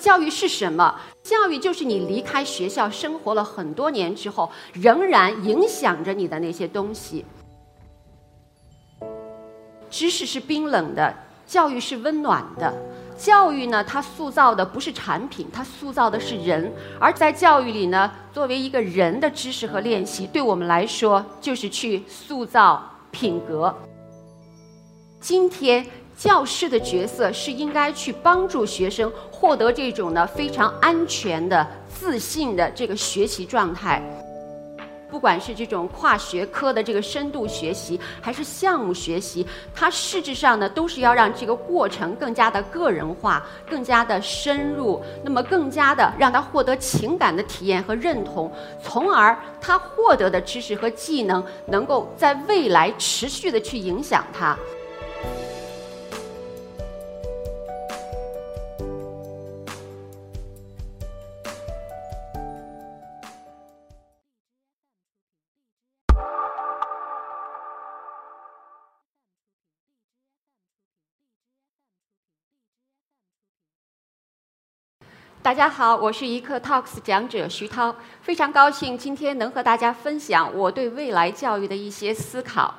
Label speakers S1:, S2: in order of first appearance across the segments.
S1: 教育是什么？教育就是你离开学校生活了很多年之后，仍然影响着你的那些东西。知识是冰冷的，教育是温暖的。教育呢，它塑造的不是产品，它塑造的是人。而在教育里呢，作为一个人的知识和练习，对我们来说就是去塑造品格。今天。教师的角色是应该去帮助学生获得这种呢非常安全的、自信的这个学习状态。不管是这种跨学科的这个深度学习，还是项目学习，它实质上呢都是要让这个过程更加的个人化、更加的深入，那么更加的让他获得情感的体验和认同，从而他获得的知识和技能能够在未来持续的去影响他。大家好，我是一课 Talks 讲者徐涛，非常高兴今天能和大家分享我对未来教育的一些思考。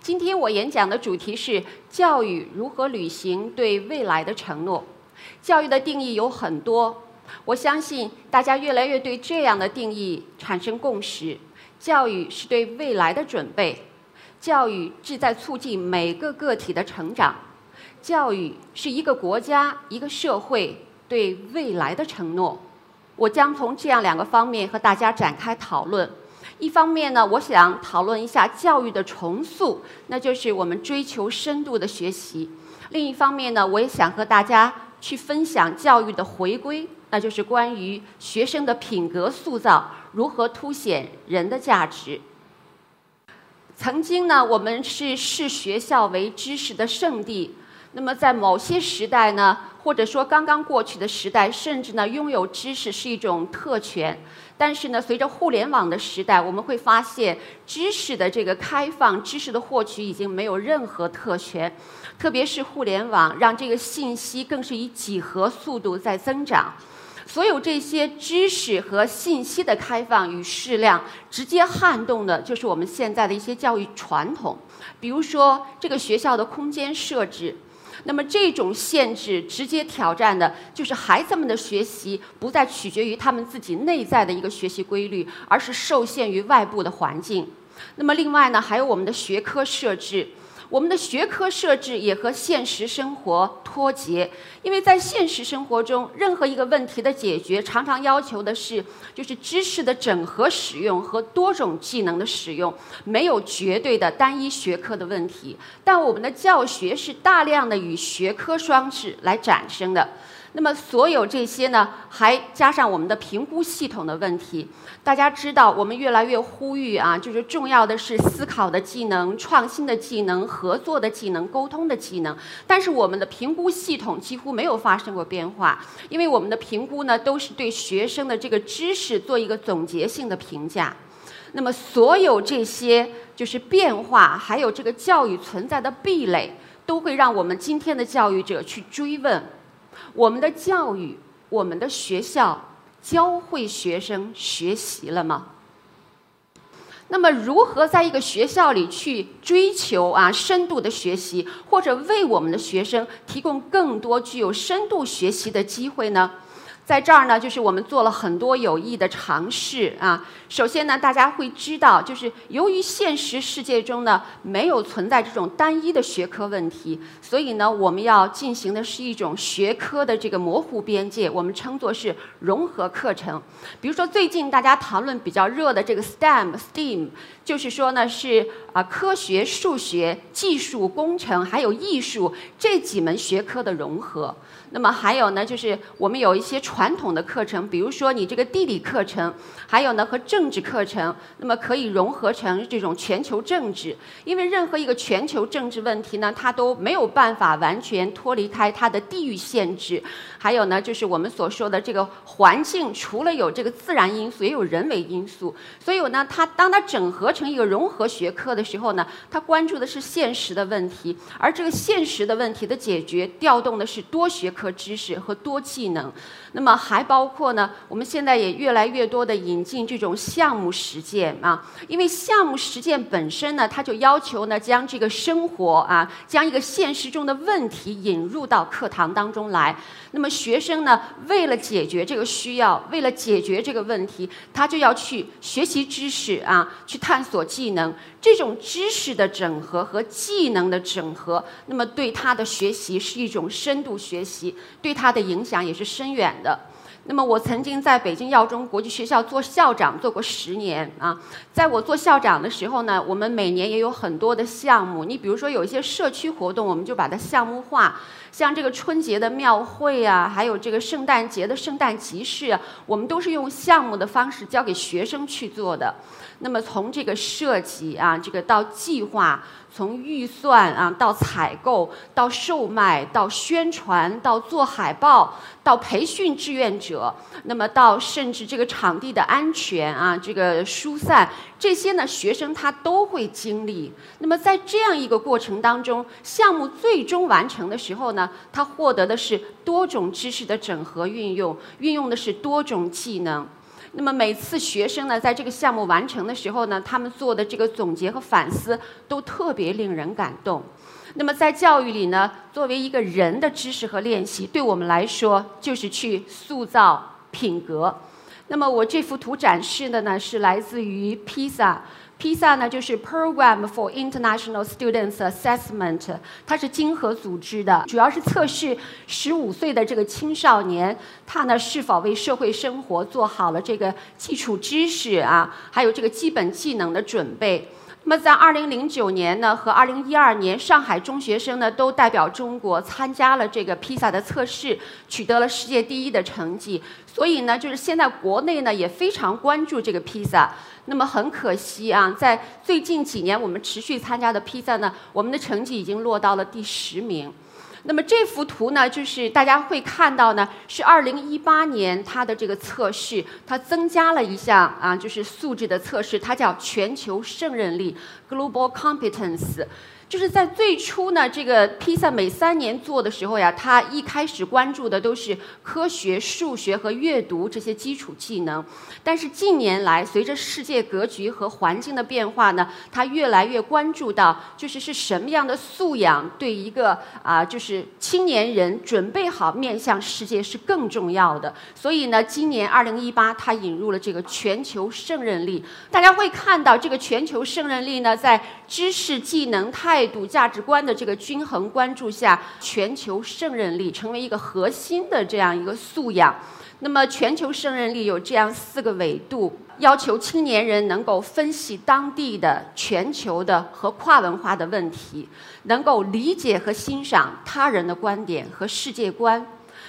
S1: 今天我演讲的主题是教育如何履行对未来的承诺。教育的定义有很多，我相信大家越来越对这样的定义产生共识：教育是对未来的准备，教育旨在促进每个个体的成长，教育是一个国家、一个社会。对未来的承诺，我将从这样两个方面和大家展开讨论。一方面呢，我想讨论一下教育的重塑，那就是我们追求深度的学习；另一方面呢，我也想和大家去分享教育的回归，那就是关于学生的品格塑造，如何凸显人的价值。曾经呢，我们是视学校为知识的圣地。那么，在某些时代呢，或者说刚刚过去的时代，甚至呢，拥有知识是一种特权。但是呢，随着互联网的时代，我们会发现，知识的这个开放、知识的获取已经没有任何特权。特别是互联网，让这个信息更是以几何速度在增长。所有这些知识和信息的开放与适量，直接撼动的就是我们现在的一些教育传统。比如说，这个学校的空间设置。那么这种限制直接挑战的就是孩子们的学习不再取决于他们自己内在的一个学习规律，而是受限于外部的环境。那么另外呢，还有我们的学科设置。我们的学科设置也和现实生活脱节，因为在现实生活中，任何一个问题的解决，常常要求的是就是知识的整合使用和多种技能的使用，没有绝对的单一学科的问题。但我们的教学是大量的与学科双制来产生的。那么，所有这些呢，还加上我们的评估系统的问题。大家知道，我们越来越呼吁啊，就是重要的是思考的技能、创新的技能、合作的技能、沟通的技能。但是，我们的评估系统几乎没有发生过变化，因为我们的评估呢，都是对学生的这个知识做一个总结性的评价。那么，所有这些就是变化，还有这个教育存在的壁垒，都会让我们今天的教育者去追问。我们的教育，我们的学校教会学生学习了吗？那么，如何在一个学校里去追求啊深度的学习，或者为我们的学生提供更多具有深度学习的机会呢？在这儿呢，就是我们做了很多有益的尝试啊。首先呢，大家会知道，就是由于现实世界中呢没有存在这种单一的学科问题，所以呢，我们要进行的是一种学科的这个模糊边界，我们称作是融合课程。比如说，最近大家谈论比较热的这个 STEM，STEAM，就是说呢是啊科学、数学、技术、工程还有艺术这几门学科的融合。那么还有呢，就是我们有一些。传统的课程，比如说你这个地理课程，还有呢和政治课程，那么可以融合成这种全球政治。因为任何一个全球政治问题呢，它都没有办法完全脱离开它的地域限制。还有呢，就是我们所说的这个环境，除了有这个自然因素，也有人为因素。所以呢，它当它整合成一个融合学科的时候呢，它关注的是现实的问题，而这个现实的问题的解决，调动的是多学科和知识和多技能。那么还包括呢，我们现在也越来越多的引进这种项目实践啊，因为项目实践本身呢，它就要求呢将这个生活啊，将一个现实中的问题引入到课堂当中来。那么学生呢，为了解决这个需要，为了解决这个问题，他就要去学习知识啊，去探索技能。这种知识的整合和技能的整合，那么对他的学习是一种深度学习，对他的影响也是深远的。那么我曾经在北京耀中国际学校做校长做过十年啊，在我做校长的时候呢，我们每年也有很多的项目。你比如说有一些社区活动，我们就把它项目化，像这个春节的庙会啊，还有这个圣诞节的圣诞集市啊，我们都是用项目的方式交给学生去做的。那么从这个设计啊，这个到计划，从预算啊到采购，到售卖，到宣传，到做海报，到培训志愿者，那么到甚至这个场地的安全啊，这个疏散，这些呢，学生他都会经历。那么在这样一个过程当中，项目最终完成的时候呢，他获得的是多种知识的整合运用，运用的是多种技能。那么每次学生呢，在这个项目完成的时候呢，他们做的这个总结和反思都特别令人感动。那么在教育里呢，作为一个人的知识和练习，对我们来说就是去塑造品格。那么我这幅图展示的呢，是来自于 PISA。PISA 呢，就是 Program for International Students Assessment，它是经合组织的，主要是测试十五岁的这个青少年，他呢是否为社会生活做好了这个基础知识啊，还有这个基本技能的准备。那么在二零零九年呢和二零一二年，上海中学生呢都代表中国参加了这个披萨的测试，取得了世界第一的成绩。所以呢，就是现在国内呢也非常关注这个披萨。那么很可惜啊，在最近几年我们持续参加的披萨呢，我们的成绩已经落到了第十名。那么这幅图呢，就是大家会看到呢，是二零一八年它的这个测试，它增加了一项啊，就是素质的测试，它叫全球胜任力 （Global Competence）。就是在最初呢，这个披萨每三年做的时候呀，他一开始关注的都是科学、数学和阅读这些基础技能。但是近年来，随着世界格局和环境的变化呢，他越来越关注到，就是是什么样的素养对一个啊，就是青年人准备好面向世界是更重要的。所以呢，今年二零一八，他引入了这个全球胜任力。大家会看到，这个全球胜任力呢，在知识、技能、态态度、价值观的这个均衡关注下，全球胜任力成为一个核心的这样一个素养。那么，全球胜任力有这样四个维度，要求青年人能够分析当地的、全球的和跨文化的问题，能够理解和欣赏他人的观点和世界观，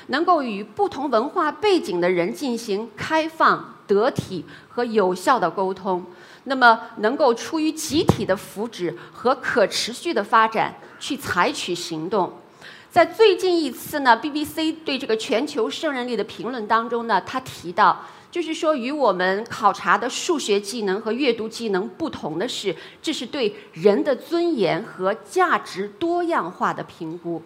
S1: 能够与不同文化背景的人进行开放、得体和有效的沟通。那么，能够出于集体的福祉和可持续的发展去采取行动。在最近一次呢，BBC 对这个全球胜任力的评论当中呢，他提到，就是说与我们考察的数学技能和阅读技能不同的是，这是对人的尊严和价值多样化的评估。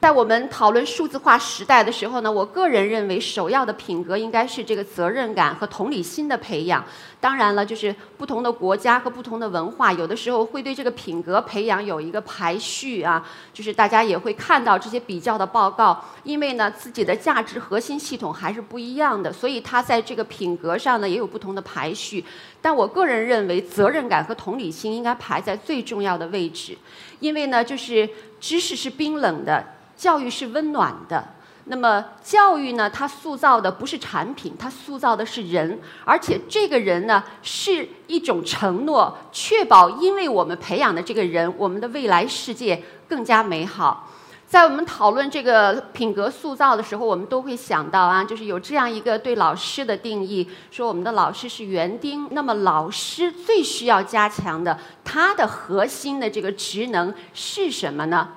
S1: 在我们讨论数字化时代的时候呢，我个人认为首要的品格应该是这个责任感和同理心的培养。当然了，就是不同的国家和不同的文化，有的时候会对这个品格培养有一个排序啊。就是大家也会看到这些比较的报告，因为呢自己的价值核心系统还是不一样的，所以它在这个品格上呢也有不同的排序。但我个人认为，责任感和同理心应该排在最重要的位置，因为呢就是知识是冰冷的。教育是温暖的，那么教育呢？它塑造的不是产品，它塑造的是人，而且这个人呢是一种承诺，确保因为我们培养的这个人，我们的未来世界更加美好。在我们讨论这个品格塑造的时候，我们都会想到啊，就是有这样一个对老师的定义，说我们的老师是园丁。那么老师最需要加强的，他的核心的这个职能是什么呢？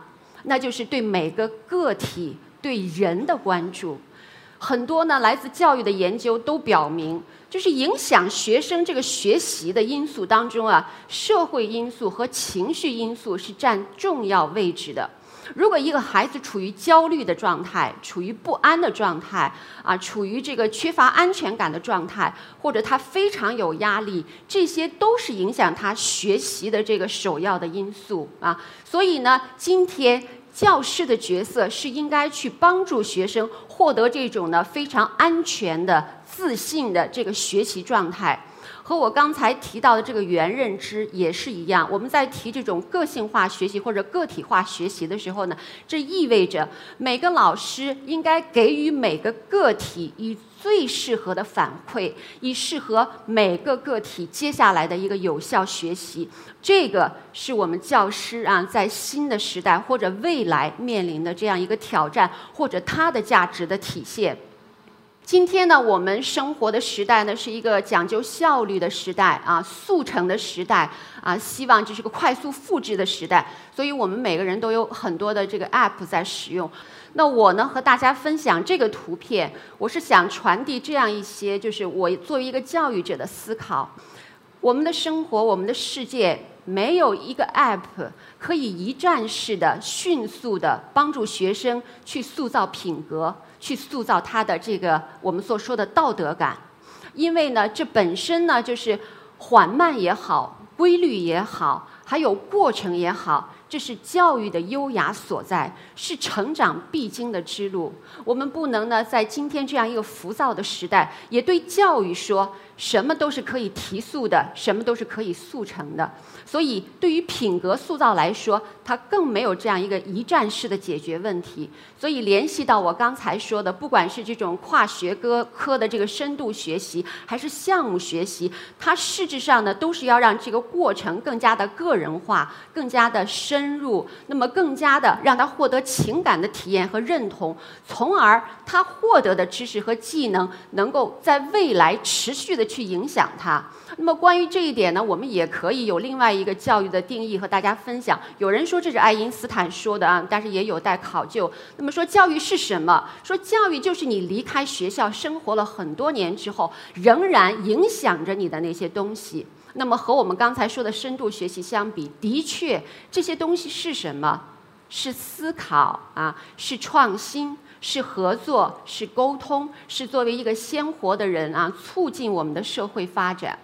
S1: 那就是对每个个体、对人的关注。很多呢，来自教育的研究都表明，就是影响学生这个学习的因素当中啊，社会因素和情绪因素是占重要位置的。如果一个孩子处于焦虑的状态，处于不安的状态，啊，处于这个缺乏安全感的状态，或者他非常有压力，这些都是影响他学习的这个首要的因素啊。所以呢，今天教师的角色是应该去帮助学生获得这种呢非常安全的、自信的这个学习状态。和我刚才提到的这个原认知也是一样，我们在提这种个性化学习或者个体化学习的时候呢，这意味着每个老师应该给予每个个体以最适合的反馈，以适合每个个体接下来的一个有效学习。这个是我们教师啊，在新的时代或者未来面临的这样一个挑战，或者它的价值的体现。今天呢，我们生活的时代呢，是一个讲究效率的时代啊，速成的时代啊，希望这是个快速复制的时代，所以我们每个人都有很多的这个 app 在使用。那我呢，和大家分享这个图片，我是想传递这样一些，就是我作为一个教育者的思考。我们的生活，我们的世界，没有一个 app 可以一站式的、迅速的帮助学生去塑造品格。去塑造他的这个我们所说的道德感，因为呢，这本身呢就是缓慢也好，规律也好，还有过程也好，这是教育的优雅所在，是成长必经的之路。我们不能呢，在今天这样一个浮躁的时代，也对教育说。什么都是可以提速的，什么都是可以速成的。所以，对于品格塑造来说，它更没有这样一个一站式的解决问题。所以，联系到我刚才说的，不管是这种跨学科科的这个深度学习，还是项目学习，它实质上呢，都是要让这个过程更加的个人化，更加的深入，那么更加的让他获得情感的体验和认同，从而他获得的知识和技能能够在未来持续的。去影响他。那么关于这一点呢，我们也可以有另外一个教育的定义和大家分享。有人说这是爱因斯坦说的啊，但是也有待考究。那么说教育是什么？说教育就是你离开学校生活了很多年之后，仍然影响着你的那些东西。那么和我们刚才说的深度学习相比，的确这些东西是什么？是思考啊，是创新。是合作，是沟通，是作为一个鲜活的人啊，促进我们的社会发展。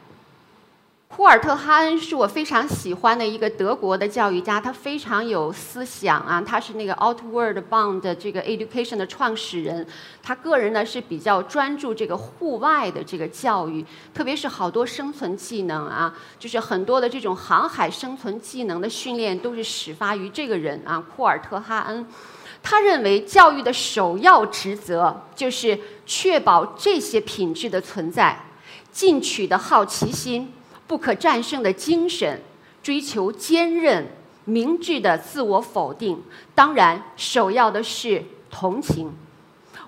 S1: 库尔特·哈恩是我非常喜欢的一个德国的教育家，他非常有思想啊，他是那个 Outward Bound 这个 Education 的创始人。他个人呢是比较专注这个户外的这个教育，特别是好多生存技能啊，就是很多的这种航海生存技能的训练都是始发于这个人啊，库尔特·哈恩。他认为教育的首要职责就是确保这些品质的存在：进取的好奇心、不可战胜的精神、追求坚韧、明智的自我否定。当然，首要的是同情。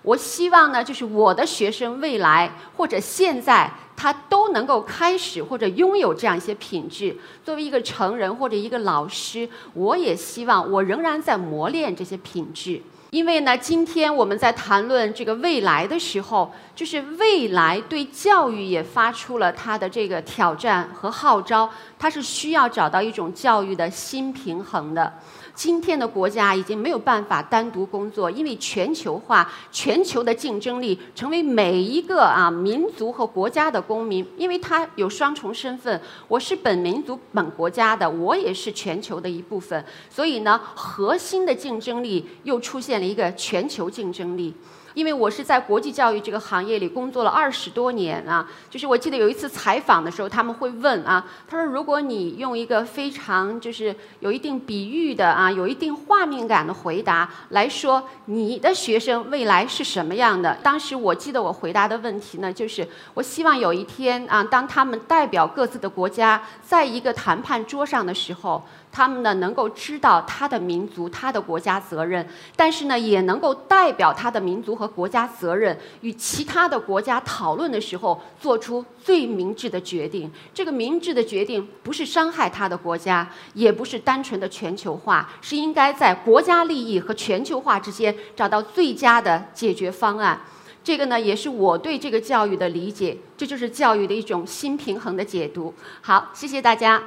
S1: 我希望呢，就是我的学生未来或者现在。他都能够开始或者拥有这样一些品质。作为一个成人或者一个老师，我也希望我仍然在磨练这些品质。因为呢，今天我们在谈论这个未来的时候，就是未来对教育也发出了它的这个挑战和号召，它是需要找到一种教育的新平衡的。今天的国家已经没有办法单独工作，因为全球化、全球的竞争力，成为每一个啊民族和国家的公民，因为他有双重身份，我是本民族、本国家的，我也是全球的一部分，所以呢，核心的竞争力又出现了一个全球竞争力。因为我是在国际教育这个行业里工作了二十多年啊，就是我记得有一次采访的时候，他们会问啊，他说如果你用一个非常就是有一定比喻的啊，有一定画面感的回答来说，你的学生未来是什么样的？当时我记得我回答的问题呢，就是我希望有一天啊，当他们代表各自的国家在一个谈判桌上的时候。他们呢能够知道他的民族、他的国家责任，但是呢也能够代表他的民族和国家责任，与其他的国家讨论的时候做出最明智的决定。这个明智的决定不是伤害他的国家，也不是单纯的全球化，是应该在国家利益和全球化之间找到最佳的解决方案。这个呢，也是我对这个教育的理解，这就是教育的一种新平衡的解读。好，谢谢大家。